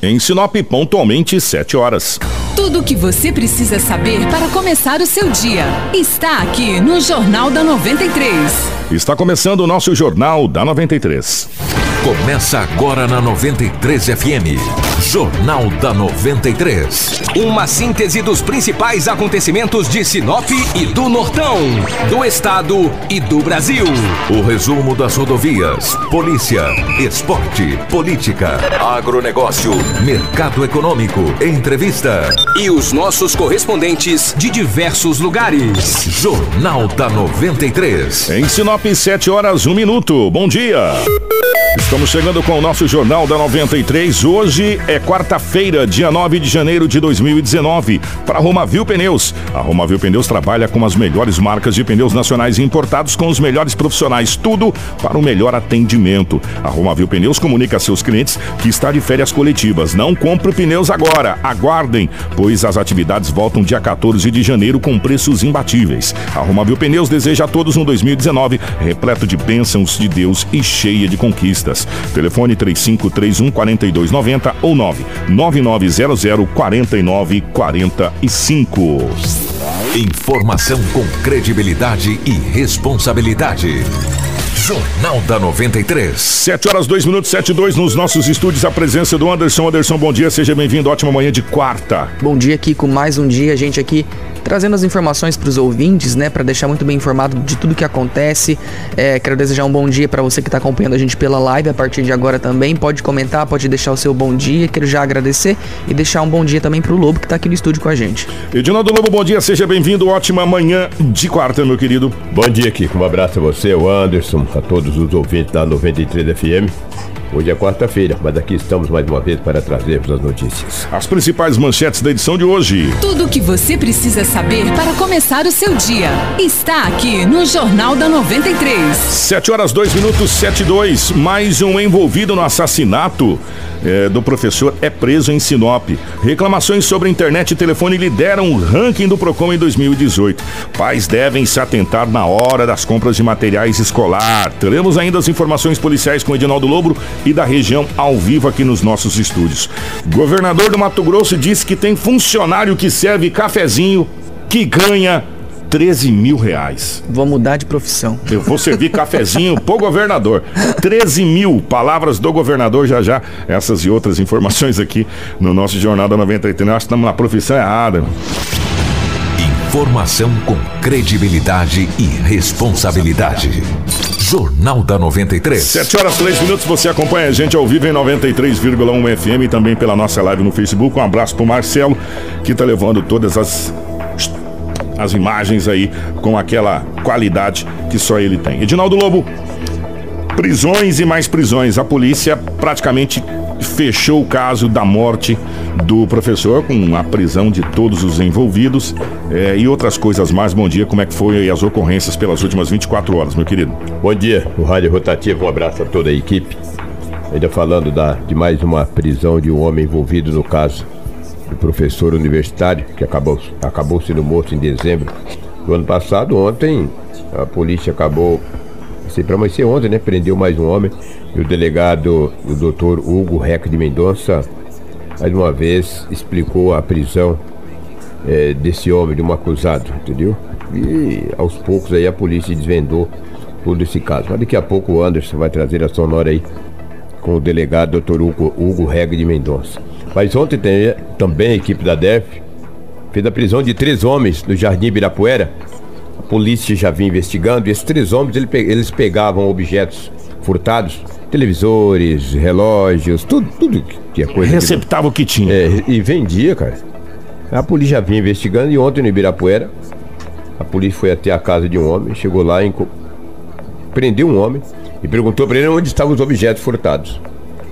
Em Sinop, pontualmente 7 horas. Tudo o que você precisa saber para começar o seu dia está aqui no Jornal da 93. Está começando o nosso Jornal da 93. Começa agora na 93 FM. Jornal da 93. Uma síntese dos principais acontecimentos de Sinop e do Nortão, do Estado e do Brasil. O resumo das rodovias, polícia, esporte, política, agronegócio, mercado econômico, entrevista. E os nossos correspondentes de diversos lugares. Jornal da 93. Em Sinop, 7 horas, 1 minuto. Bom dia. Estamos chegando com o nosso Jornal da 93. Hoje é quarta-feira, dia 9 de janeiro de 2019. Para a Romavil Pneus. A Romavil Pneus trabalha com as melhores marcas de pneus nacionais importados com os melhores profissionais. Tudo para o melhor atendimento. A Romavil Pneus comunica a seus clientes que está de férias coletivas. Não compre pneus agora. Aguardem, pois as atividades voltam dia 14 de janeiro com preços imbatíveis. A Romavil Pneus deseja a todos um 2019 repleto de bênçãos de Deus e cheia de conquistas. Telefone 3531 4290 ou 99900 4945. Informação com credibilidade e responsabilidade. Jornal da 93. 7 horas 2 minutos 7 e 2 nos nossos estúdios. A presença do Anderson. Anderson, bom dia, seja bem-vindo. Ótima manhã de quarta. Bom dia, Kiko. Mais um dia, a gente aqui trazendo as informações para os ouvintes, né, para deixar muito bem informado de tudo que acontece. É, quero desejar um bom dia para você que está acompanhando a gente pela live a partir de agora também. Pode comentar, pode deixar o seu bom dia. Quero já agradecer e deixar um bom dia também para o Lobo que está aqui no estúdio com a gente. Edinaldo Lobo, bom dia, seja bem-vindo. Ótima manhã de quarta, meu querido. Bom dia, Kiko. Um abraço a você, o Anderson, a todos os ouvintes da 93 FM. Hoje é quarta-feira, mas aqui estamos mais uma vez para trazermos as notícias. As principais manchetes da edição de hoje. Tudo o que você precisa saber para começar o seu dia está aqui no Jornal da 93. 7 horas 2 minutos 7 e 2. Mais um envolvido no assassinato é, do professor é preso em Sinop. Reclamações sobre internet e telefone lideram o ranking do Procon em 2018. Pais devem se atentar na hora das compras de materiais escolar. Teremos ainda as informações policiais com Edinaldo Lobo e da região ao vivo aqui nos nossos estúdios. Governador do Mato Grosso disse que tem funcionário que serve cafezinho que ganha 13 mil reais. Vou mudar de profissão. Eu vou servir cafezinho pro governador. 13 mil palavras do governador já já. Essas e outras informações aqui no nosso Jornal da 93. Nós estamos na profissão errada. Informação com credibilidade e responsabilidade. Jornal da 93. 7 horas 3 minutos, você acompanha a gente ao vivo em 93,1 FM e também pela nossa live no Facebook. Um abraço pro Marcelo, que tá levando todas as as imagens aí com aquela qualidade que só ele tem. Edinaldo Lobo, prisões e mais prisões. A polícia praticamente fechou o caso da morte do professor com a prisão de todos os envolvidos é, e outras coisas mais. Bom dia, como é que foi as ocorrências pelas últimas 24 horas, meu querido? Bom dia, o Rádio Rotativo, um abraço a toda a equipe. Ainda falando da, de mais uma prisão de um homem envolvido no caso professor universitário que acabou, acabou sendo morto em dezembro do ano passado. Ontem a polícia acabou, sei para mais ser ontem, né? Prendeu mais um homem e o delegado, o doutor Hugo Reca de Mendonça, mais uma vez explicou a prisão é, desse homem, de um acusado, entendeu? E aos poucos aí a polícia desvendou todo esse caso. Mas daqui a pouco o Anderson vai trazer a sonora aí com o delegado Dr. Hugo, Hugo Reg de Mendonça. Mas ontem tem, também a equipe da DEF fez a prisão de três homens no Jardim Ibirapuera. A polícia já vinha investigando e esses três homens eles pegavam objetos furtados, televisores, relógios, tudo, tudo que é coisa. Receptava que, o que tinha. É, e vendia, cara. A polícia já vinha investigando e ontem no Ibirapuera, a polícia foi até a casa de um homem, chegou lá, e prendeu um homem e perguntou para ele onde estavam os objetos furtados.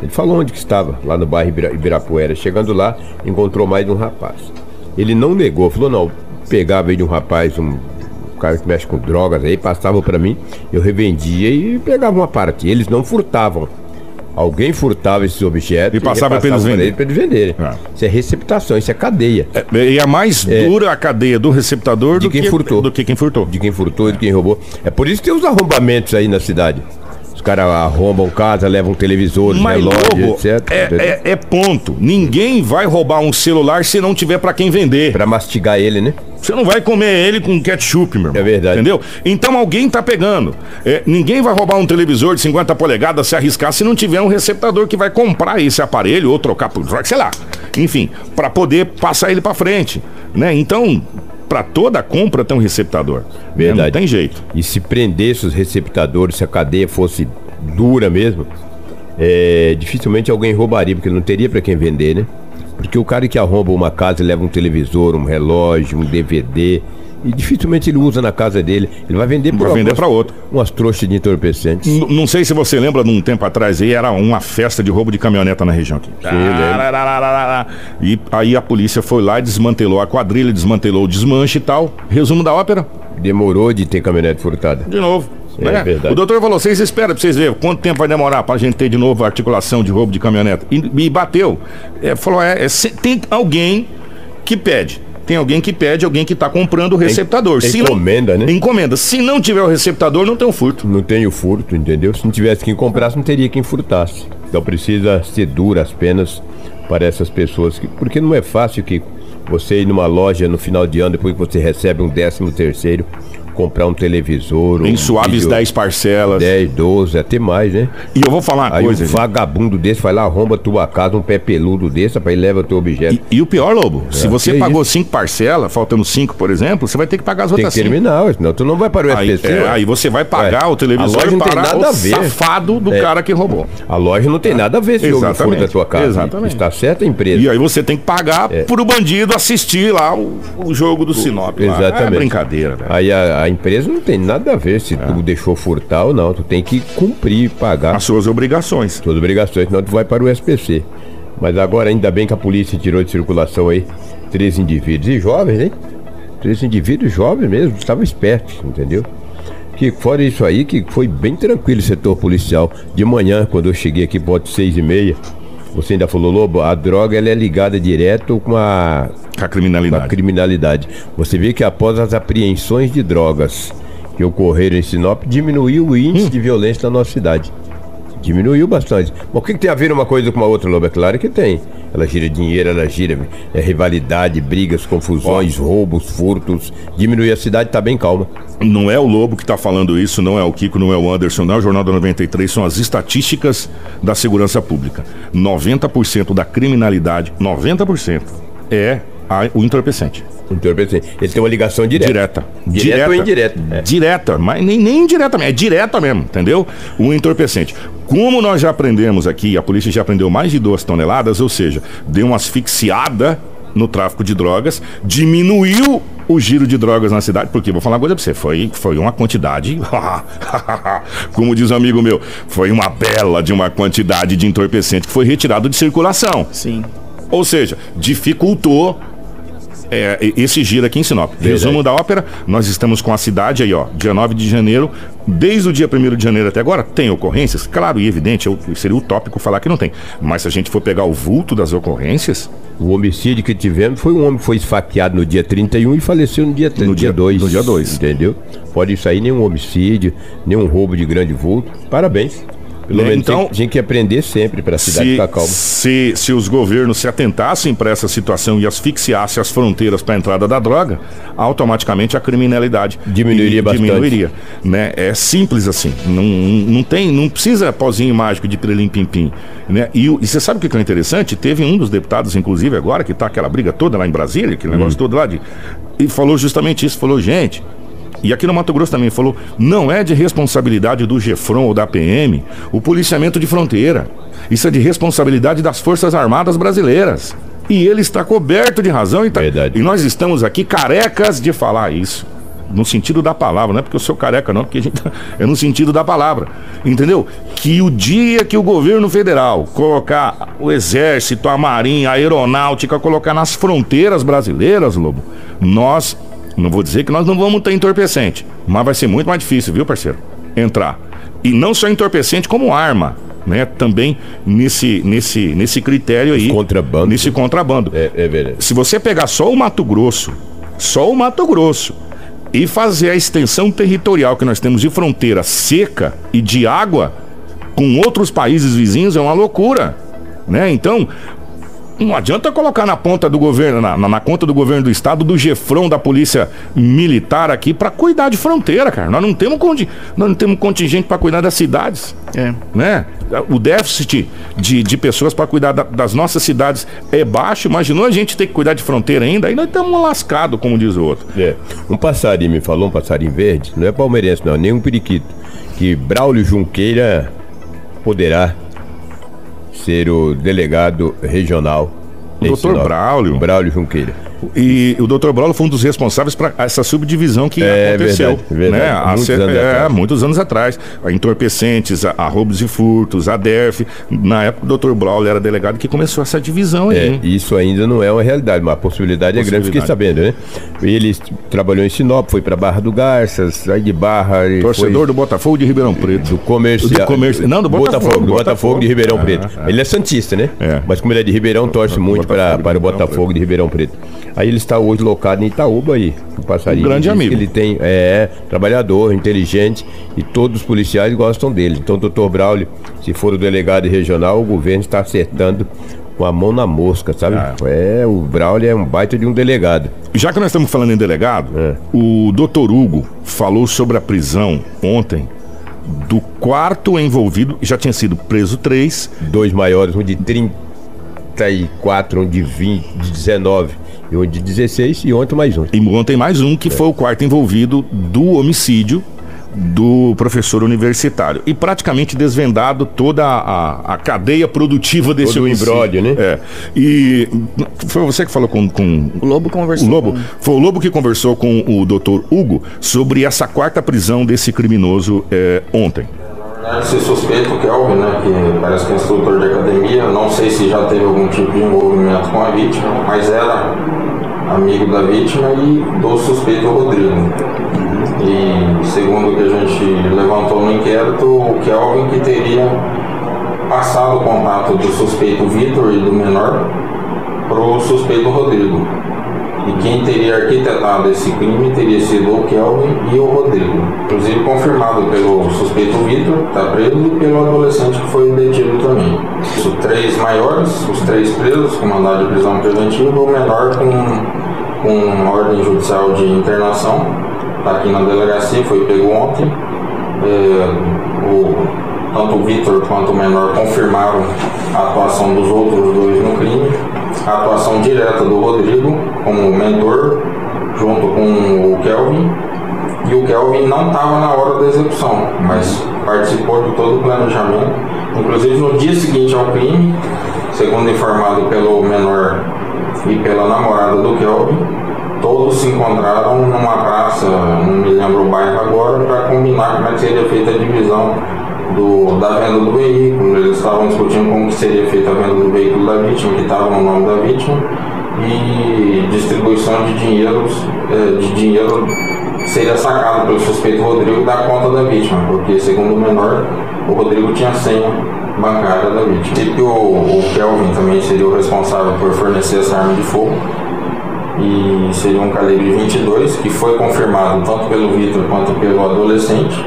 Ele falou onde que estava, lá no bairro Ibirapuera. Chegando lá, encontrou mais um rapaz. Ele não negou, falou, não, pegava aí de um rapaz, um cara que mexe com drogas aí, passava para mim, eu revendia e pegava uma parte. Eles não furtavam. Alguém furtava esses objetos e passava para eles venderem. Pra eles venderem. Ah. Isso é receptação, isso é cadeia. É, e é mais é, dura a cadeia do receptador de do quem que, furtou. Do que quem furtou. De quem furtou e de quem roubou. É por isso que tem os arrombamentos aí na cidade caras arrombam casa, levam televisor, Mas, relógio, Lobo, etc. é, é- é ponto. Ninguém vai roubar um celular se não tiver pra quem vender. Pra mastigar ele, né? Você não vai comer ele com ketchup, meu irmão. É verdade. Entendeu? Então alguém tá pegando. É, ninguém vai roubar um televisor de 50 polegadas se arriscar se não tiver um receptador que vai comprar esse aparelho ou trocar por, sei lá. Enfim, pra poder passar ele pra frente, né? Então, pra toda compra tem um receptador. Verdade. Não tem jeito. E se prendesse os receptadores, se a cadeia fosse dura mesmo, é, dificilmente alguém roubaria, porque não teria pra quem vender, né? Porque o cara que arromba uma casa e leva um televisor, um relógio, um DVD, e dificilmente ele usa na casa dele. Ele vai vender Vai vender pra outro. Umas trouxas de entorpecentes. N- não sei se você lembra de um tempo atrás aí, era uma festa de roubo de caminhoneta na região aqui. E aí a polícia foi lá e desmantelou a quadrilha, desmantelou o desmanche e tal. Resumo da ópera, Demorou de ter caminhonete furtada. de novo. É né? verdade. O doutor falou: vocês esperam pra vocês verem quanto tempo vai demorar pra gente ter de novo a articulação de roubo de caminhoneta. E, e bateu. É, falou: é, é, tem alguém que pede. Tem alguém que pede, alguém que tá comprando o receptador. Se não- encomenda, né? Encomenda. Se não tiver o receptador, não tem o furto. Não tem o furto, entendeu? Se não tivesse quem comprasse, não teria quem furtasse. Então precisa ser dura as penas para essas pessoas. Que, porque não é fácil que você ir numa loja no final de ano, depois que você recebe um décimo terceiro, comprar um televisor. Em um suaves vídeo- 10 parcelas. 10, 12, até mais, né? E eu vou falar uma Aí coisa. um gente. vagabundo desse vai lá, arromba tua casa, um pé peludo desse, rapaz, e leva teu objeto. E, e o pior, Lobo, se você É, que pagou cinco parcelas, faltando cinco, por exemplo, você vai ter que pagar as Tem outras que cinco. terminar, ué, senão tu não vai para o Aí, SPC. é, aí você vai pagar Ué, o televisor a loja não tem para nada o a ver. safado do É. cara que roubou. A loja não tem nada a ver se houve furo da tua casa. exatamente. Está certa a empresa. E aí você tem que pagar É. pro bandido assistir lá o, o jogo do Sinop. lá. Exatamente. É brincadeira, velho. Aí a, a empresa não tem nada a ver se tu deixou furtar ou não. Tu tem que cumprir, pagar As suas obrigações. suas obrigações, senão tu vai para o SPC. Mas agora ainda bem que a polícia tirou de circulação aí três indivíduos. E jovens, hein? Três indivíduos jovens mesmo, estavam espertos, entendeu? Que fora isso aí, que foi bem tranquilo o setor policial. De manhã, quando eu cheguei aqui, pode seis e meia, você ainda falou, Lobo, a droga ela é ligada direto com a a da criminalidade. criminalidade. Você vê que após as apreensões de drogas que ocorreram em Sinop, diminuiu o índice de violência na nossa cidade. Diminuiu bastante. Mas o que, que tem a ver uma coisa com a outra, Lobo? É claro que tem. Ela gira dinheiro, ela gira é, rivalidade, brigas, confusões, roubos, furtos. Diminuir a cidade, tá bem calma. Não é o Lobo que está falando isso, não é o Kiko, não é o Anderson, não é o Jornal da 93, são as estatísticas da segurança pública. 90% da criminalidade, 90% é a- o entorpecente. Entorpecente. Ele tem uma ligação direta. Direta. Direta ou indireta? É. Direta, mas nem, nem indiretamente, é direta mesmo, entendeu? O entorpecente. Como nós já aprendemos aqui, a polícia já aprendeu mais de duas toneladas, ou seja, deu uma asfixiada no tráfico de drogas, diminuiu o giro de drogas na cidade, porque vou falar uma coisa pra você, foi, foi uma quantidade, como diz um amigo meu, foi uma bela de uma quantidade de entorpecente que foi retirado de circulação. Sim. Ou seja, dificultou é, esse giro aqui em Sinop. Resumo da ópera, nós estamos com a cidade aí, ó, dia 9 de janeiro, desde o dia 1 de janeiro até agora, tem ocorrências? Claro e evidente, eu, seria utópico falar que não tem. Mas se a gente for pegar o vulto das ocorrências, O homicídio que tivemos foi um homem que foi esfaqueado no dia 31 e faleceu no dia, No no dia- dia 2. no dia dois. Entendeu? Pode sair nenhum homicídio, nenhum roubo de grande vulto. Parabéns. Pelo Né, menos então- tem, que aprender sempre para a cidade se, ficar calma. se, se os governos se atentassem para essa situação e asfixiassem as fronteiras para a entrada da droga, automaticamente a criminalidade Diminuiria bastante. Diminuiria, né? É simples assim. Não, não tem, não precisa pozinho mágico de pirelim pim pim, né? E, e você sabe o que é interessante? Teve um dos deputados, inclusive agora, que tá aquela briga toda lá em Brasília, aquele Uhum. negócio todo lá de e falou justamente isso, falou gente. E aqui no Mato Grosso também falou: não é de responsabilidade do GEFRON ou da PM o policiamento de fronteira. Isso é de responsabilidade das Forças Armadas brasileiras. E ele está coberto de razão e, tá- e nós estamos aqui carecas de falar isso. No sentido da palavra, não é porque eu sou careca, não, porque gente é no sentido da palavra. Entendeu? Que o dia que o governo federal colocar o exército, a marinha, a aeronáutica, colocar nas fronteiras brasileiras, Lobo, nós, não vou dizer que nós não vamos ter entorpecente, mas vai ser muito mais difícil, viu, parceiro? Entrar. E não só entorpecente, como arma. Né, também nesse, nesse, nesse critério aí. contrabando. Nesse contrabando. É, é verdade. Se você pegar só o Mato Grosso, só o Mato Grosso, e fazer a extensão territorial que nós temos de fronteira seca e de água, com outros países vizinhos é uma loucura, né? Então, não adianta colocar na ponta do governo, na, na, na conta do governo do estado, do Gefrão da polícia militar aqui para cuidar de fronteira, cara. Nós não temos, nós não temos contingente para cuidar das cidades. É. Né? O déficit de, de pessoas para cuidar da, das nossas cidades é baixo. Imaginou a gente ter que cuidar de fronteira ainda? Aí nós estamos lascados, como diz o outro. É. Um passarinho me falou, um passarinho verde, não é palmeirense, não, nem um periquito, que Braulio Junqueira poderá ser o delegado regional. Doutor Braulio. Braulio Junqueira. E o Dr. Brolo foi um dos responsáveis para essa subdivisão que é, aconteceu. Verdade, verdade. Né? Muitos, anos é, atrás. muitos anos atrás. A entorpecentes, a, a, roubos e furtos, a DERF. Na época o Dr. Braulio era delegado que começou essa divisão aí. É, isso ainda não é uma realidade, mas a possibilidade, possibilidade. é grande, fiquei sabendo, né? Ele trabalhou em Sinop, foi para Barra do Garças, aí de Barra. Torcedor foi... do Botafogo de Ribeirão Preto. Do comércio. Do comércio. Não, do Botafogo. Botafogo, do Botafogo, de Ribeirão Preto. É. Ele é Santista, né? É. Mas como ele é de Ribeirão, torce muito para, para o Botafogo de Ribeirão Preto. Aí ele está hoje deslocado em Itaúba aí, o passarinho. Um grande amigo. Ele tem, é, trabalhador, inteligente e todos os policiais gostam dele. Então, doutor Braulio, se for o delegado regional, o governo está acertando com a mão na mosca, sabe? Ah. É, o Braulio é um baita de um delegado. Já que nós estamos falando em delegado, é. o doutor Hugo falou sobre a prisão ontem do quarto envolvido, já tinha sido preso três. Dois maiores, um de 34, um de 20, de 19 e hoje de 16 e ontem mais um. E ontem mais um, que é. foi o quarto envolvido do homicídio do professor universitário. E praticamente desvendado toda a, a cadeia produtiva desse Todo homicídio. o imbróglio, né? É. E foi você que falou com... com o Lobo conversou. O Lobo. Com... Foi o Lobo que conversou com o doutor Hugo sobre essa quarta prisão desse criminoso é, ontem. Se suspeita o Kelvin, né, que parece que é instrutor de academia, não sei se já teve algum tipo de envolvimento com a vítima, mas era amigo da vítima e do suspeito Rodrigo. E segundo o que a gente levantou no inquérito, o Kelvin que teria passado o contato do suspeito Vitor e do menor para o suspeito Rodrigo. E quem teria arquitetado esse crime teria sido o Kelvin e o Rodrigo. Inclusive confirmado pelo suspeito Vitor, está preso, e pelo adolescente que foi detido também. Os três maiores, os três presos com mandado de prisão preventiva, o menor com, com ordem judicial de internação, está aqui na delegacia, foi pego ontem. É, o, tanto o Vitor quanto o menor confirmaram a atuação dos outros dois no crime a atuação direta do Rodrigo como mentor, junto com o Kelvin. E o Kelvin não estava na hora da execução, mas participou de todo o planejamento. Inclusive no dia seguinte ao crime, segundo informado pelo menor e pela namorada do Kelvin, todos se encontraram numa praça, não me lembro o bairro agora, para combinar como é que seria feita a divisão do, da venda do veículo, eles estavam discutindo como seria feita a venda do veículo da vítima, que estava no nome da vítima, e distribuição de dinheiros, eh, de dinheiro seria sacado pelo suspeito Rodrigo da conta da vítima, porque segundo o menor, o Rodrigo tinha senha bancária da vítima. E o, o Kelvin também seria o responsável por fornecer essa arma de fogo, e seria um calibre 22, que foi confirmado tanto pelo Vitor quanto pelo adolescente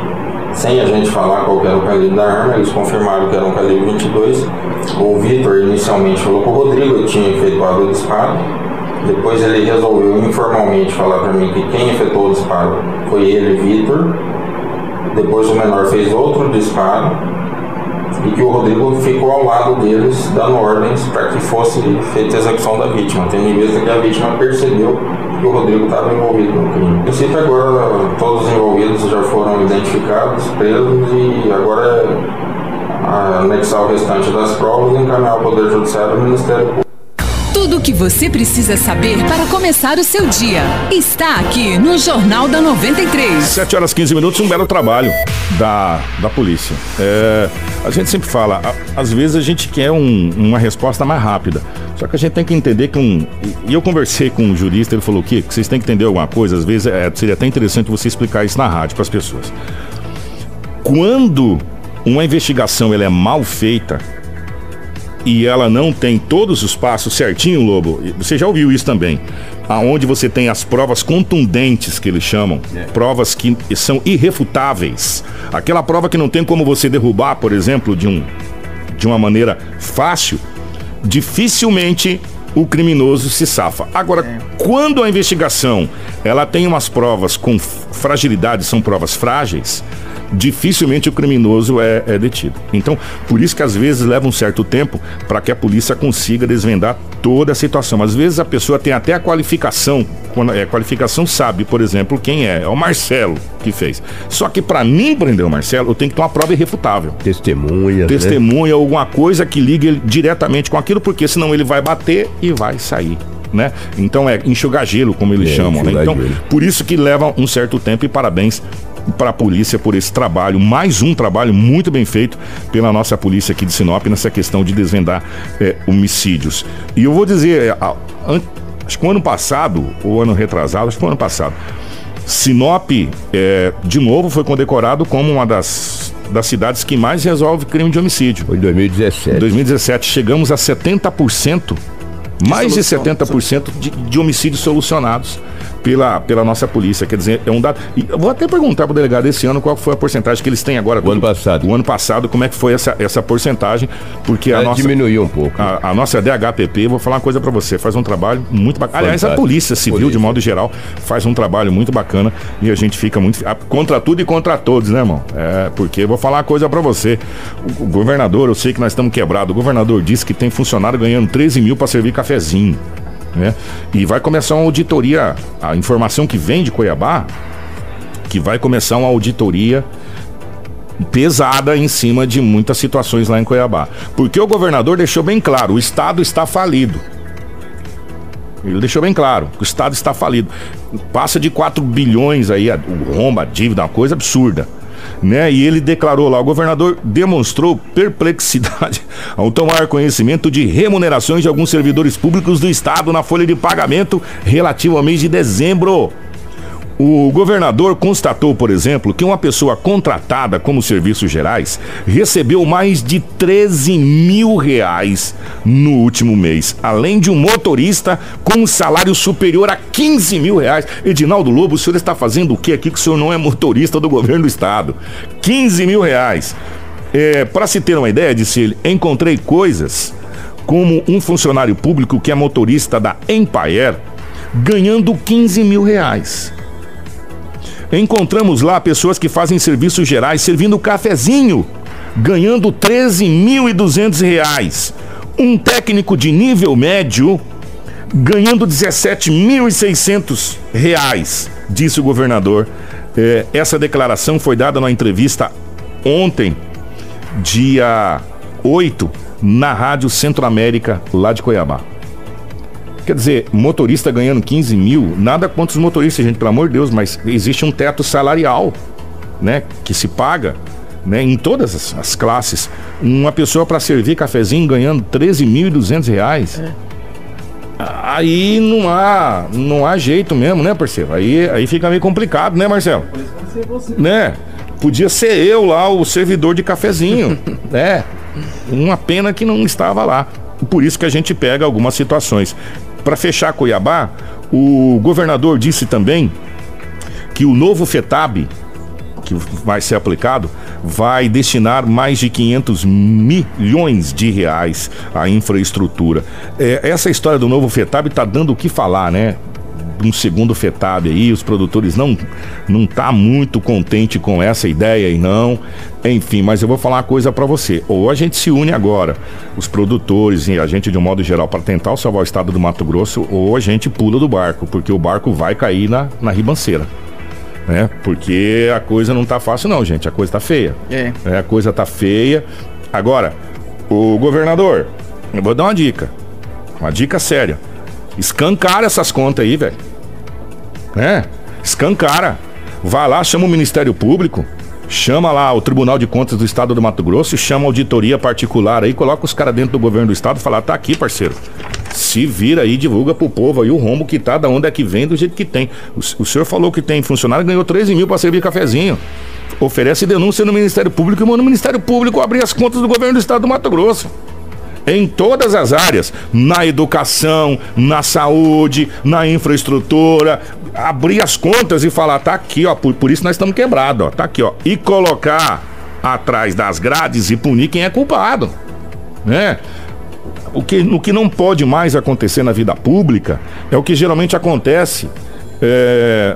sem a gente falar qual era o calibre da arma, eles confirmaram que era um calibre 22. O Vitor inicialmente falou que o Rodrigo tinha efetuado o disparo. Depois ele resolveu informalmente falar para mim que quem efetuou o disparo foi ele, Vitor. Depois o menor fez outro disparo e que o Rodrigo ficou ao lado deles, dando ordens para que fosse feita a execução da vítima, tendo em vista que a vítima percebeu que o Rodrigo estava envolvido no crime. No princípio, agora todos os envolvidos já foram identificados, presos e agora é anexar o restante das provas e encaminhar ao Poder Judiciário e ao Ministério Público. Tudo o que você precisa saber para começar o seu dia está aqui no Jornal da 93. 7 horas 15 minutos, um belo trabalho da, da polícia. É, a gente sempre fala, a, às vezes a gente quer um, uma resposta mais rápida. Só que a gente tem que entender que um. E eu conversei com um jurista, ele falou que, que vocês têm que entender alguma coisa, às vezes é, seria até interessante você explicar isso na rádio para as pessoas. Quando uma investigação ela é mal feita, e ela não tem todos os passos certinho, Lobo, você já ouviu isso também. Aonde você tem as provas contundentes que eles chamam, é. provas que são irrefutáveis. Aquela prova que não tem como você derrubar, por exemplo, de um de uma maneira fácil, dificilmente o criminoso se safa. Agora, é. quando a investigação ela tem umas provas com fragilidade, são provas frágeis, dificilmente o criminoso é, é detido. Então, por isso que às vezes leva um certo tempo para que a polícia consiga desvendar toda a situação. Às vezes a pessoa tem até a qualificação, quando é qualificação sabe, por exemplo, quem é, é o Marcelo que fez. Só que para mim prender o Marcelo, eu tenho que ter uma prova irrefutável. Testemunha, Testemunha, né? alguma coisa que ligue diretamente com aquilo, porque senão ele vai bater e vai sair. Né? Então é enxugar gelo, como eles é, chamam. Né? Então, por isso que leva um certo tempo e parabéns para a polícia por esse trabalho, mais um trabalho muito bem feito pela nossa polícia aqui de Sinop nessa questão de desvendar é, homicídios. E eu vou dizer, é, acho que o ano passado, ou ano retrasado, acho que foi o ano passado, Sinop, é, de novo, foi condecorado como uma das, das cidades que mais resolve crime de homicídio. Foi em 2017. Em 2017, chegamos a 70%, mais de 70% de, de homicídios solucionados pela, pela nossa polícia. Quer dizer, é um dado. E eu vou até perguntar para o delegado esse ano qual foi a porcentagem que eles têm agora. O ano passado. O ano passado, como é que foi essa, essa porcentagem? Porque a nossa. Diminuiu um pouco. A, a nossa DHPP, vou falar uma coisa para você, faz um trabalho muito bacana. Aliás, a Polícia Civil, polícia. de modo geral, faz um trabalho muito bacana e a gente fica muito. Contra tudo e contra todos, né, irmão? É, porque vou falar uma coisa para você. O, o governador, eu sei que nós estamos quebrados. O governador disse que tem funcionário ganhando 13 mil para servir cafezinho né? E vai começar uma auditoria, a informação que vem de Cuiabá, que vai começar uma auditoria pesada em cima de muitas situações lá em Cuiabá. Porque o governador deixou bem claro, o estado está falido. Ele deixou bem claro, o estado está falido. Passa de 4 bilhões aí, o rombo, a dívida, uma coisa absurda né? E ele declarou lá, o governador demonstrou perplexidade ao tomar conhecimento de remunerações de alguns servidores públicos do estado na folha de pagamento relativo ao mês de dezembro. O governador constatou, por exemplo, que uma pessoa contratada como serviços gerais recebeu mais de 13 mil reais no último mês, além de um motorista com um salário superior a 15 mil reais. Edinaldo Lobo, o senhor está fazendo o que aqui que o senhor não é motorista do governo do estado? 15 mil reais. É, Para se ter uma ideia, disse ele, encontrei coisas como um funcionário público que é motorista da Empire ganhando 15 mil reais. Encontramos lá pessoas que fazem serviços gerais servindo cafezinho, ganhando 13.200 reais. Um técnico de nível médio ganhando 17.600 reais, disse o governador. É, essa declaração foi dada na entrevista ontem, dia 8, na Rádio Centro-América, lá de Cuiabá. Quer dizer, motorista ganhando 15 mil, nada contra os motoristas, gente, pelo amor de Deus, mas existe um teto salarial, né? Que se paga, né? Em todas as, as classes. Uma pessoa para servir cafezinho ganhando 13.200 reais. É. Aí não há, não há jeito mesmo, né, parceiro? Aí, aí fica meio complicado, né, Marcelo? Né? Podia ser eu lá, o servidor de cafezinho, né? Uma pena que não estava lá. Por isso que a gente pega algumas situações. Para fechar Cuiabá, o governador disse também que o novo FETAB, que vai ser aplicado, vai destinar mais de 500 milhões de reais à infraestrutura. É, essa história do novo FETAB está dando o que falar, né? Um segundo FETAB aí, os produtores não não tá muito contente com essa ideia e não. Enfim, mas eu vou falar uma coisa para você. Ou a gente se une agora, os produtores e a gente de um modo geral para tentar salvar o estado do Mato Grosso, ou a gente pula do barco, porque o barco vai cair na, na ribanceira. Né? Porque a coisa não tá fácil não, gente, a coisa tá feia. É. é a coisa tá feia. Agora, o governador, eu vou dar uma dica. Uma dica séria. Escancara essas contas aí, velho né? Escancara. Vai lá, chama o Ministério Público, chama lá o Tribunal de Contas do Estado do Mato Grosso, chama a auditoria particular aí, coloca os caras dentro do governo do estado e fala: tá aqui, parceiro. Se vira aí, divulga pro povo aí o rombo que tá, da onde é que vem, do jeito que tem. O, o senhor falou que tem funcionário, ganhou 13 mil pra servir cafezinho. Oferece denúncia no Ministério Público e manda o Ministério Público abrir as contas do governo do estado do Mato Grosso. Em todas as áreas, na educação, na saúde, na infraestrutura, abrir as contas e falar, tá aqui, ó, por, por isso nós estamos quebrados, ó, tá aqui, ó, e colocar atrás das grades e punir quem é culpado, né? O que, o que não pode mais acontecer na vida pública é o que geralmente acontece é,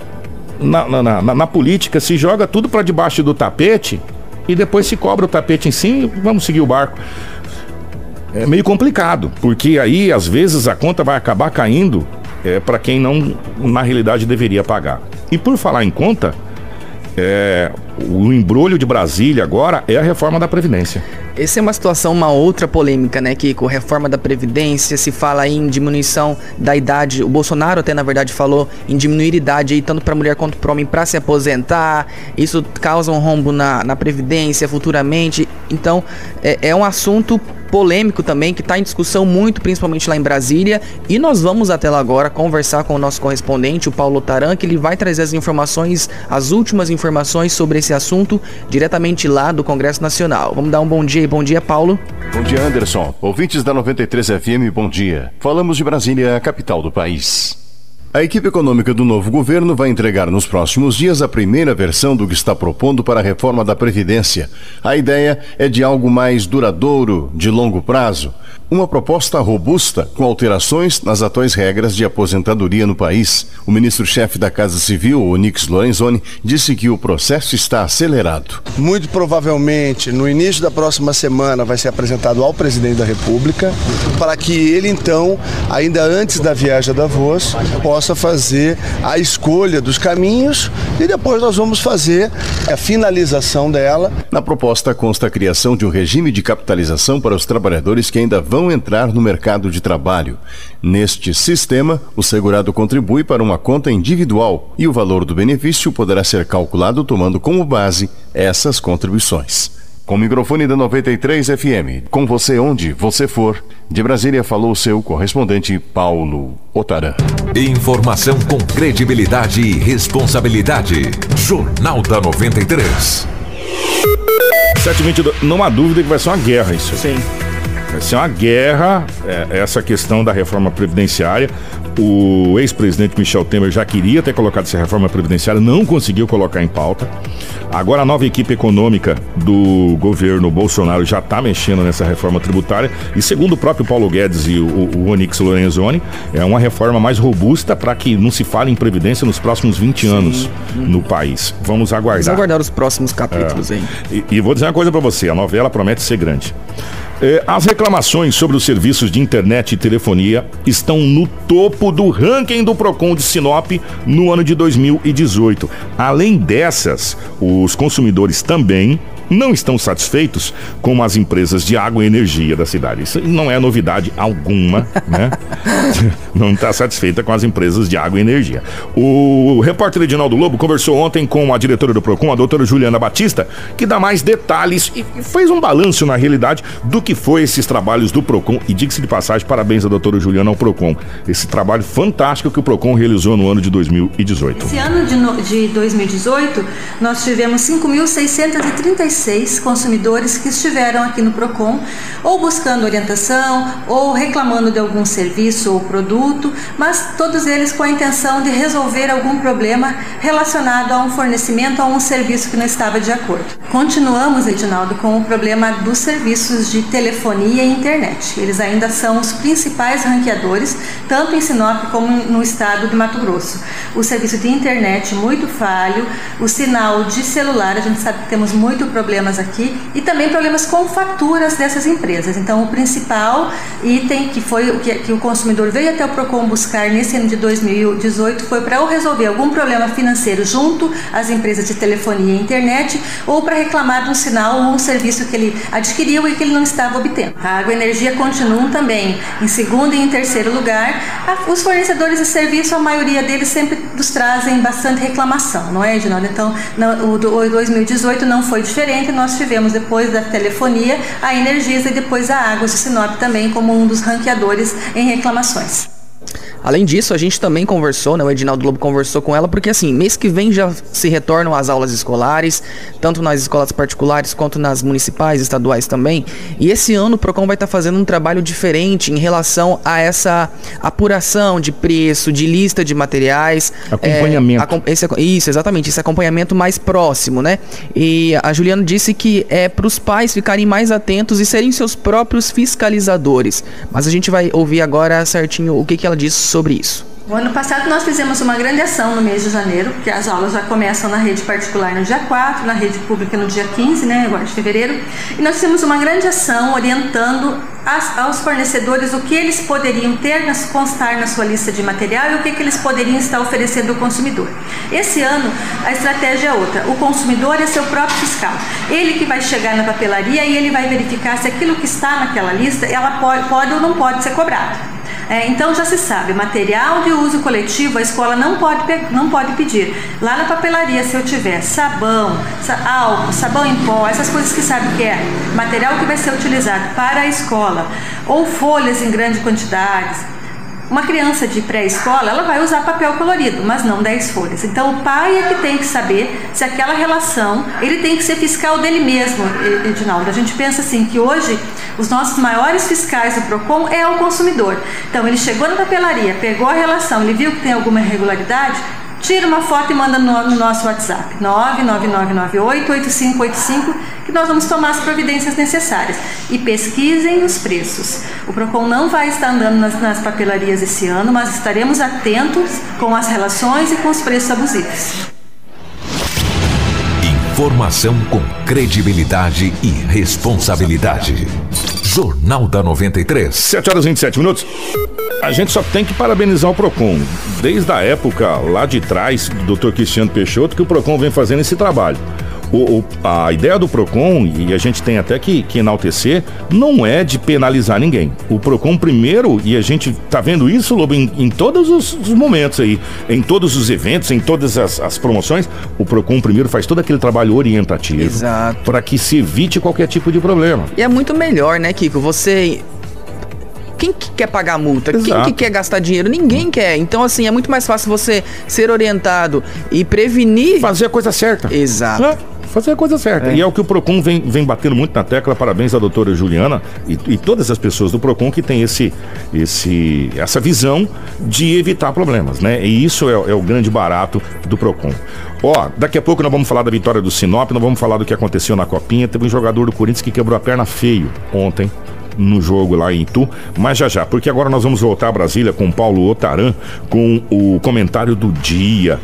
na, na, na, na política, se joga tudo para debaixo do tapete e depois se cobra o tapete em cima e vamos seguir o barco. É meio complicado, porque aí às vezes a conta vai acabar caindo é, para quem não, na realidade, deveria pagar. E por falar em conta, é, o embrulho de Brasília agora é a reforma da Previdência. Essa é uma situação, uma outra polêmica, né, com reforma da Previdência se fala em diminuição da idade. O Bolsonaro até, na verdade, falou em diminuir a idade aí, tanto para mulher quanto para homem para se aposentar. Isso causa um rombo na, na Previdência futuramente. Então, é, é um assunto polêmico também, que está em discussão muito, principalmente lá em Brasília. E nós vamos até lá agora conversar com o nosso correspondente, o Paulo Taran, que ele vai trazer as informações, as últimas informações sobre esse assunto, diretamente lá do Congresso Nacional. Vamos dar um bom dia e bom dia, Paulo. Bom dia, Anderson. Ouvintes da 93 FM, bom dia. Falamos de Brasília, a capital do país. A equipe econômica do novo governo vai entregar nos próximos dias a primeira versão do que está propondo para a reforma da Previdência. A ideia é de algo mais duradouro, de longo prazo. Uma proposta robusta, com alterações nas atuais regras de aposentadoria no país. O ministro-chefe da Casa Civil, Onix Lorenzoni, disse que o processo está acelerado. Muito provavelmente, no início da próxima semana, vai ser apresentado ao presidente da República, para que ele, então, ainda antes da viagem da Voz, possa fazer a escolha dos caminhos e depois nós vamos fazer a finalização dela. Na proposta consta a criação de um regime de capitalização para os trabalhadores que ainda vão entrar no mercado de trabalho. Neste sistema, o segurado contribui para uma conta individual e o valor do benefício poderá ser calculado tomando como base essas contribuições. Com o microfone da 93 FM, com você onde você for, de Brasília falou seu correspondente Paulo Otaran. Informação com credibilidade e responsabilidade. Jornal da 93. 722, não há dúvida que vai ser uma guerra isso. Sim. Vai ser uma guerra, é, essa questão da reforma previdenciária. O ex-presidente Michel Temer já queria ter colocado essa reforma previdenciária, não conseguiu colocar em pauta. Agora a nova equipe econômica do governo Bolsonaro já está mexendo nessa reforma tributária. E segundo o próprio Paulo Guedes e o, o Onix Lorenzoni, é uma reforma mais robusta para que não se fale em previdência nos próximos 20 Sim. anos no país. Vamos aguardar. Vamos aguardar os próximos capítulos é. aí. E, e vou dizer uma coisa para você: a novela promete ser grande. É, as reclamações sobre os serviços de internet e telefonia estão no topo do ranking do Procon de Sinop no ano de 2018. Além dessas, os consumidores também não estão satisfeitos com as empresas de água e energia da cidade. Isso não é novidade alguma, né? não está satisfeita com as empresas de água e energia. O repórter Edinaldo Lobo conversou ontem com a diretora do PROCON, a doutora Juliana Batista, que dá mais detalhes e fez um balanço, na realidade, do que foi esses trabalhos do PROCON. E diga-se de passagem, parabéns à doutora Juliana ao PROCON. Esse trabalho fantástico que o PROCON realizou no ano de 2018. Esse ano de, no, de 2018, nós tivemos 5.636 consumidores que estiveram aqui no PROCON, ou buscando orientação, ou reclamando de algum serviço ou produto, mas todos eles com a intenção de resolver algum problema relacionado a um fornecimento ou a um serviço que não estava de acordo. Continuamos, Edinaldo, com o problema dos serviços de telefonia e internet. Eles ainda são os principais ranqueadores, tanto em Sinop como no estado de Mato Grosso. O serviço de internet muito falho, o sinal de celular, a gente sabe que temos muito problemas aqui, e também problemas com faturas dessas empresas. Então, o principal item que foi o que, que o consumidor veio até o Procon buscar nesse ano de 2018 foi para ou resolver algum problema financeiro junto às empresas de telefonia e internet, ou para reclamar de um sinal ou um serviço que ele adquiriu e que ele não estava obtendo. A água e energia continuam também em segundo e em terceiro lugar. Os fornecedores de serviço, a maioria deles sempre nos trazem bastante reclamação, não é, Edinaldo? Então, o 2018 não foi diferente, nós tivemos depois da telefonia a Energisa e depois a Águas de Sinop também como um dos ranqueadores em reclamações. Além disso, a gente também conversou, né? O Edinaldo Globo conversou com ela, porque assim, mês que vem já se retornam as aulas escolares, tanto nas escolas particulares quanto nas municipais, estaduais também. E esse ano o Procon vai estar tá fazendo um trabalho diferente em relação a essa apuração de preço, de lista de materiais. Acompanhamento. É, esse, isso, exatamente, esse acompanhamento mais próximo, né? E a Juliana disse que é para os pais ficarem mais atentos e serem seus próprios fiscalizadores. Mas a gente vai ouvir agora certinho o que, que ela disse sobre isso. O ano passado nós fizemos uma grande ação no mês de janeiro, porque as aulas já começam na rede particular no dia 4, na rede pública no dia 15, né, agora de fevereiro, e nós fizemos uma grande ação orientando as, aos fornecedores o que eles poderiam ter, nas, constar na sua lista de material e o que, que eles poderiam estar oferecendo ao consumidor. Esse ano a estratégia é outra, o consumidor é seu próprio fiscal, ele que vai chegar na papelaria e ele vai verificar se aquilo que está naquela lista, ela pode, pode ou não pode ser cobrado. É, então já se sabe, material de uso coletivo a escola não pode, não pode pedir. Lá na papelaria, se eu tiver sabão, álcool, sabão em pó, essas coisas que sabe que é material que vai ser utilizado para a escola, ou folhas em grandes quantidades, uma criança de pré-escola, ela vai usar papel colorido, mas não 10 folhas. Então o pai é que tem que saber se aquela relação, ele tem que ser fiscal dele mesmo, Edinaldo. A gente pensa assim que hoje os nossos maiores fiscais do Procon é o consumidor. Então ele chegou na papelaria, pegou a relação, ele viu que tem alguma irregularidade, tira uma foto e manda no, no nosso WhatsApp, 999988585, que nós vamos tomar as providências necessárias. E pesquisem os preços. O PROCON não vai estar andando nas, nas papelarias esse ano, mas estaremos atentos com as relações e com os preços abusivos. Informação com credibilidade e responsabilidade. Jornal da 93. 7 horas e 27 minutos. A gente só tem que parabenizar o PROCON. Desde a época lá de trás do Dr. Cristiano Peixoto, que o PROCON vem fazendo esse trabalho. O, o, a ideia do PROCON, e a gente tem até que, que enaltecer, não é de penalizar ninguém. O PROCON primeiro, e a gente tá vendo isso, Lobo, em, em todos os, os, momentos aí, em todos os eventos, em todas as, as, promoções, o PROCON primeiro faz todo aquele trabalho orientativo. Exato. Para que se evite qualquer tipo de problema. E é muito melhor, né, Kiko? Você quem que quer pagar multa? Exato. Quem que quer gastar dinheiro? Ninguém quer. Então, assim, é muito mais fácil você ser orientado e prevenir. Fazer a coisa certa. Exato. É fazer a coisa certa. É. E é o que o PROCON vem, vem batendo muito na tecla. Parabéns à doutora Juliana e, e todas as pessoas do PROCON que têm esse, esse, essa visão de evitar problemas, né? E isso é, é o grande barato do PROCON. Ó, daqui a pouco nós vamos falar da vitória do Sinop, nós vamos falar do que aconteceu na Copinha. Teve um jogador do Corinthians que quebrou a perna feio ontem no jogo lá em Itu, mas já já, porque agora nós vamos voltar a Brasília com Paulo Otaran com o comentário do dia.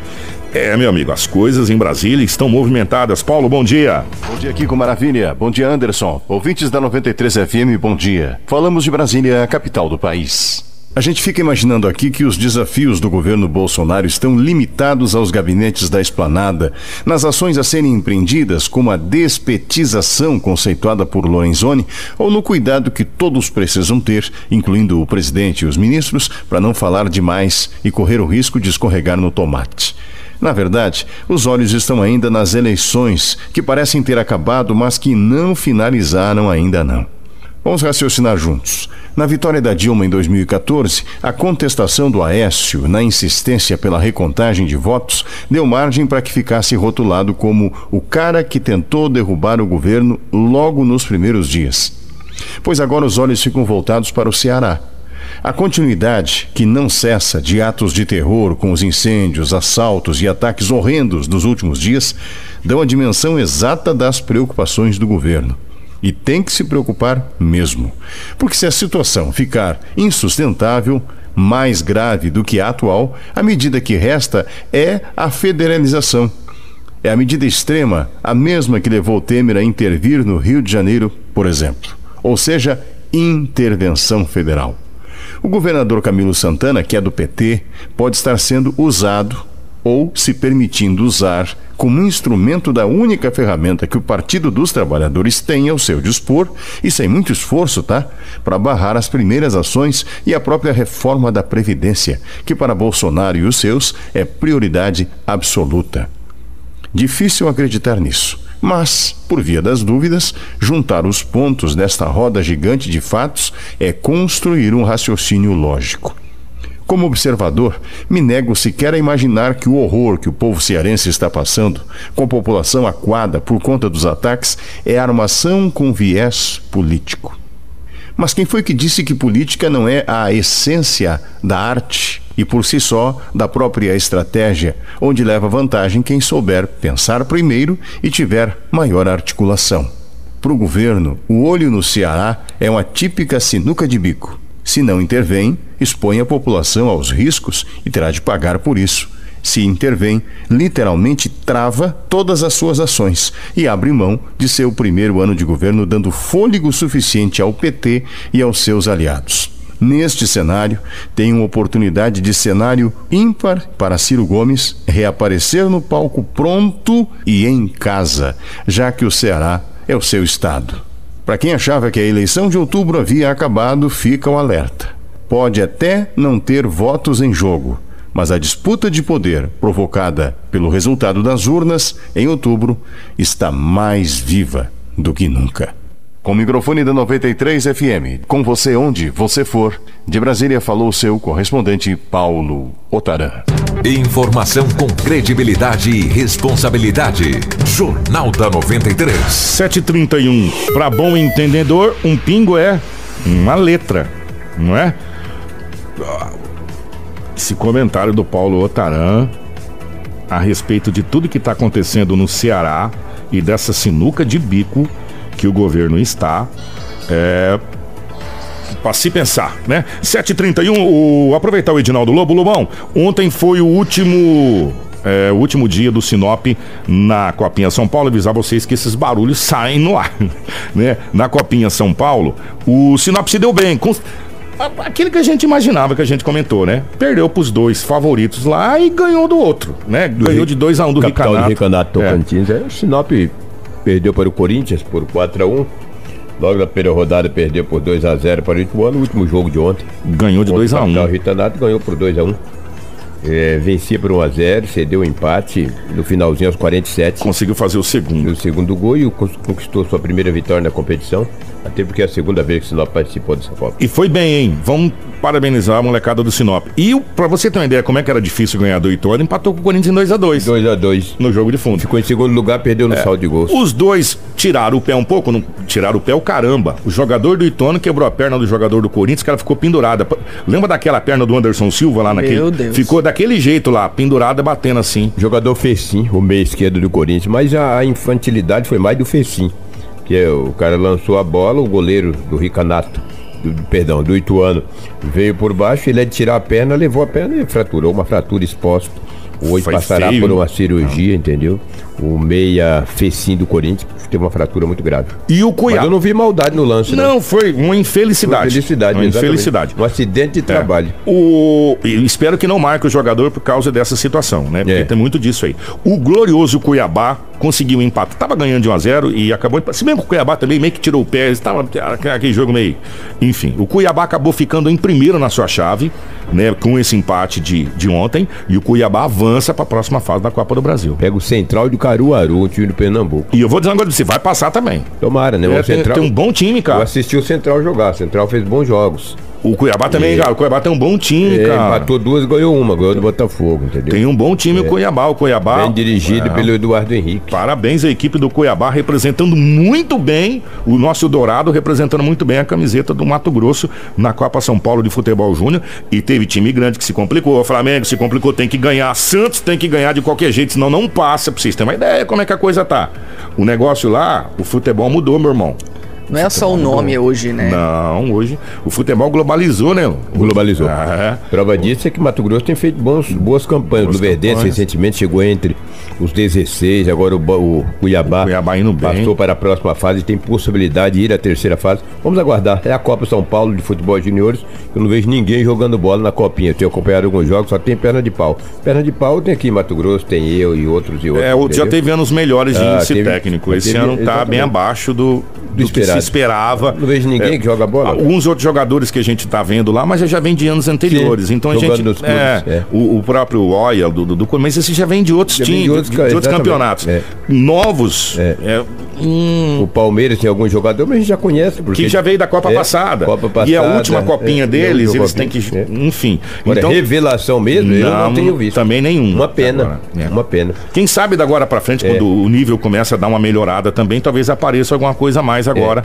É, meu amigo, as coisas em Brasília estão movimentadas. Paulo, bom dia. Bom dia, Kiko Maravilha. Bom dia, Anderson. Ouvintes da 93 FM, bom dia. Falamos de Brasília, a capital do país. A gente fica imaginando aqui que os desafios do governo Bolsonaro estão limitados aos gabinetes da esplanada, nas ações a serem empreendidas, como a despetização conceituada por Lorenzoni, ou no cuidado que todos precisam ter, incluindo o presidente e os ministros, para não falar demais e correr o risco de escorregar no tomate. Na verdade, os olhos estão ainda nas eleições, que parecem ter acabado, mas que não finalizaram ainda não. Vamos raciocinar juntos. Na vitória da Dilma em 2014, a contestação do Aécio na insistência pela recontagem de votos deu margem para que ficasse rotulado como o cara que tentou derrubar o governo logo nos primeiros dias. Pois agora os olhos ficam voltados para o Ceará a continuidade, que não cessa, de atos de terror com os incêndios, assaltos e ataques horrendos dos últimos dias, dão a dimensão exata das preocupações do governo. E tem que se preocupar mesmo. Porque se a situação ficar insustentável, mais grave do que a atual, a medida que resta é a federalização. É a medida extrema, a mesma que levou Temer a intervir no Rio de Janeiro, por exemplo. Ou seja, intervenção federal. O governador Camilo Santana, que é do PT, pode estar sendo usado ou se permitindo usar como instrumento da única ferramenta que o Partido dos Trabalhadores tem ao seu dispor, e sem muito esforço, tá? Para barrar as primeiras ações e a própria reforma da Previdência, que para Bolsonaro e os seus é prioridade absoluta. Difícil acreditar nisso mas, por via das dúvidas, juntar os pontos desta roda gigante de fatos é construir um raciocínio lógico. Como observador, me nego sequer a imaginar que o horror que o povo cearense está passando, com a população aquada por conta dos ataques, é armação com viés político. Mas quem foi que disse que política não é a essência da arte e, por si só, da própria estratégia, onde leva vantagem quem souber pensar primeiro e tiver maior articulação? Para o governo, o olho no Ceará é uma típica sinuca de bico. Se não intervém, expõe a população aos riscos e terá de pagar por isso. Se intervém, literalmente trava todas as suas ações e abre mão de seu primeiro ano de governo, dando fôlego suficiente ao PT e aos seus aliados. Neste cenário, tem uma oportunidade de cenário ímpar para Ciro Gomes reaparecer no palco pronto e em casa, já que o Ceará é o seu estado. Para quem achava que a eleição de outubro havia acabado, fica o alerta. Pode até não ter votos em jogo, mas a disputa de poder provocada pelo resultado das urnas em outubro está mais viva do que nunca. Com o microfone da 93 FM, com você onde você for, de Brasília falou seu correspondente Paulo Otaran. Informação com credibilidade e responsabilidade. Jornal da 93. 731. Para bom entendedor, um pingo é uma letra, não é? Esse comentário do Paulo Otaran a respeito de tudo que está acontecendo no Ceará e dessa sinuca de bico que o governo está. É, para se pensar, né? 7h31, o, aproveitar o Edinaldo Lobo. Lobão, ontem foi o último. É, o último dia do Sinop na Copinha São Paulo, avisar vocês que esses barulhos saem no ar, né? Na Copinha São Paulo, o Sinop se deu bem. Com, aquilo que a gente imaginava, que a gente comentou, né? Perdeu pros dois favoritos lá e ganhou do outro, né? Ganhou de 2 a 1 um do Capital Ricanato. do Ricanato Tocantins. É. o Sinop perdeu para o Corinthians por 4 a 1 Logo na primeira rodada perdeu por 2 a 0 para o Ituano, no último jogo de ontem. Ganhou de 2 a 1 O Ritanato ganhou por 2 a 1 é, vencia por 1 a 0 cedeu o empate no finalzinho aos 47. Conseguiu fazer o segundo. O segundo gol e conquistou sua primeira vitória na competição. Até porque é a segunda vez que o Sinop participou dessa Copa. E foi bem, hein? Vamos parabenizar a molecada do Sinop. E para você ter uma ideia como é que era difícil ganhar do Ituano, empatou com o Corinthians em 2 a 2 2 a 2 No jogo de fundo. Ficou em segundo lugar, perdeu no é. saldo de gols. Os dois tiraram o pé um pouco, não tiraram o pé o caramba. O jogador do Ituano quebrou a perna do jogador do Corinthians, o cara ficou pendurada. Lembra daquela perna do Anderson Silva lá naquele? Meu Deus. Ficou daquele jeito lá, pendurada, batendo assim. O jogador fez sim, o meio esquerdo do Corinthians, mas a infantilidade foi mais do Fecim que é, o cara lançou a bola, o goleiro do Ricanato, do, perdão, do Ituano, veio por baixo, ele é de tirar a perna, levou a perna e fraturou, uma fratura exposta. Hoje Foi passará feio. por uma cirurgia, entendeu? O meia Fecim do Corinthians teve uma fratura muito grave. E o Cuiabá. Mas eu não vi maldade no lance, Não, não. foi uma infelicidade. Uma infelicidade, uma infelicidade. Um acidente de é. trabalho. O... espero que não marque o jogador por causa dessa situação, né? Porque é. tem muito disso aí. O glorioso Cuiabá conseguiu empate. Tava ganhando de 1 a 0 e acabou. Se bem que o Cuiabá também meio que tirou o pé, estava aquele jogo meio. Enfim, o Cuiabá acabou ficando em primeiro na sua chave, né? Com esse empate de, de ontem. E o Cuiabá avança para a próxima fase da Copa do Brasil. Pega o Central de Caruaru, o time do Pernambuco. E eu vou dizer uma coisa, você vai passar também. Tomara, né? É, o Central, tem um bom time, cara. Eu assisti o Central jogar. O Central fez bons jogos. O Cuiabá também, cara. O Cuiabá tem um bom time, é, cara. Empatou duas, ganhou uma, ganhou do Botafogo, entendeu? Tem um bom time é. o Cuiabá. O Cuiabá. Bem dirigido é. pelo Eduardo Henrique. Parabéns à equipe do Cuiabá, representando muito bem o nosso Dourado, representando muito bem a camiseta do Mato Grosso na Copa São Paulo de Futebol Júnior. E teve time grande que se complicou. O Flamengo se complicou, tem que ganhar. Santos tem que ganhar de qualquer jeito, senão não passa. Pra vocês terem uma ideia como é que a coisa tá. O negócio lá, o futebol mudou, meu irmão. Não é só o nome hoje, né? Não, hoje o futebol globalizou, né? Globalizou. Ah, é. Prova disso é que Mato Grosso tem feito bons, boas campanhas. Boas o Luverdense recentemente chegou entre os 16, agora o, o Cuiabá, o Cuiabá indo bem. passou para a próxima fase e tem possibilidade de ir à terceira fase. Vamos aguardar. É a Copa São Paulo de Futebol Juniores. Eu não vejo ninguém jogando bola na copinha. Eu tenho acompanhado alguns jogos, só tem perna de pau. Perna de pau tem aqui em Mato Grosso, tem eu e outros e outros. É, já teve anos melhores de ah, índice teve, técnico. Esse teve, ano tá exatamente. bem abaixo do, do que se esperava. Não vejo ninguém É, que joga bola. Alguns outros jogadores que a gente está vendo lá, mas já vem de anos anteriores. Sim, então a gente. clubes, é, é. O, o próprio Oya, do, do, do mas esse já vem de outros Já times, de outros de, de outros campeonatos. É. Novos. É, hum, O Palmeiras tem algum jogador, mas a gente já conhece. Porque que já veio da Copa É, passada. Copa passada. E a última copinha é, deles, é, eles têm que. é. Enfim. Agora, revelação mesmo, eu não tenho visto. Também nenhum. Uma pena. Agora, é. Uma pena. Quem sabe da agora pra frente, É. quando o nível começa a dar uma melhorada também, talvez apareça alguma coisa a mais agora,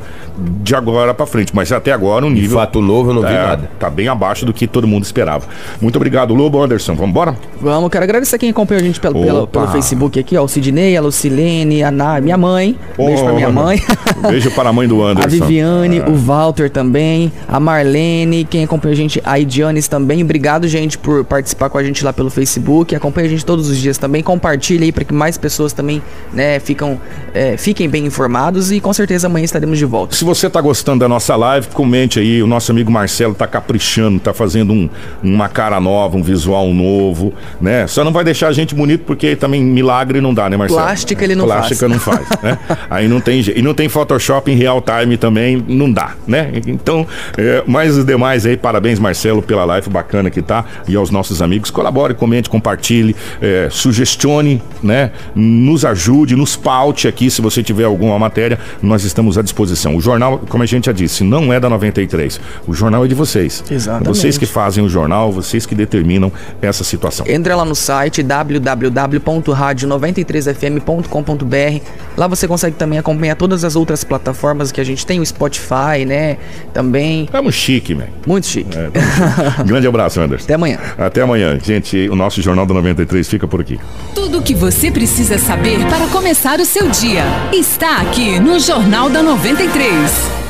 de agora pra frente. Mas até agora o nível. fato novo eu não vi é, nada. Tá bem abaixo do que todo mundo esperava. Muito obrigado, Lobo Anderson. Vamos embora? Vamos, quero agradecer quem acompanha a gente pelo, pelo, pelo Facebook aqui, ó. O Sidney, a Lucilene, a Ná, minha mãe. Beijo pra minha mãe. Beijo para a mãe do A Anderson. Viviane, É. o Walter também, a Marlene, quem acompanha a gente, a Idianes também. Obrigado, gente, por participar com a gente lá pelo Facebook. Acompanha a gente todos os dias também. Compartilha aí para que mais pessoas também, né, ficam, é, fiquem bem informados e com certeza amanhã estaremos de volta. Se você tá gostando da nossa live, comente aí. O nosso amigo Marcelo tá caprichando, tá fazendo um- uma cara nova, um visual novo, né? Só não vai deixar a gente bonito porque também milagre não dá, né, Marcelo? Plástica ele não Plástica faz. não faz, né? Aí não tem. E não tem Photoshop em real time também, não dá, né? Então, é, mais os demais aí, parabéns, Marcelo, pela live bacana que tá. E aos nossos amigos, colabore, comente, compartilhe, é, sugestione, né? Nos ajude, nos paute aqui se você tiver alguma matéria, nós estamos à disposição. O jornal, como a gente já disse, não é da 93. O jornal é de vocês. Exatamente. Vocês que fazem o jornal, vocês que determinam essa situação. Entra lá no site www.radio93fm.com.br. Lá você consegue também acompanhar todas as outras plataformas que a gente tem, o Spotify, né? Também. Estamos chique, man. Muito chique. Grande abraço, Anderson. Até amanhã. Até amanhã. Gente, o nosso Jornal da 93 fica por aqui. Tudo o que você precisa saber para começar o seu dia está aqui no Jornal da 93.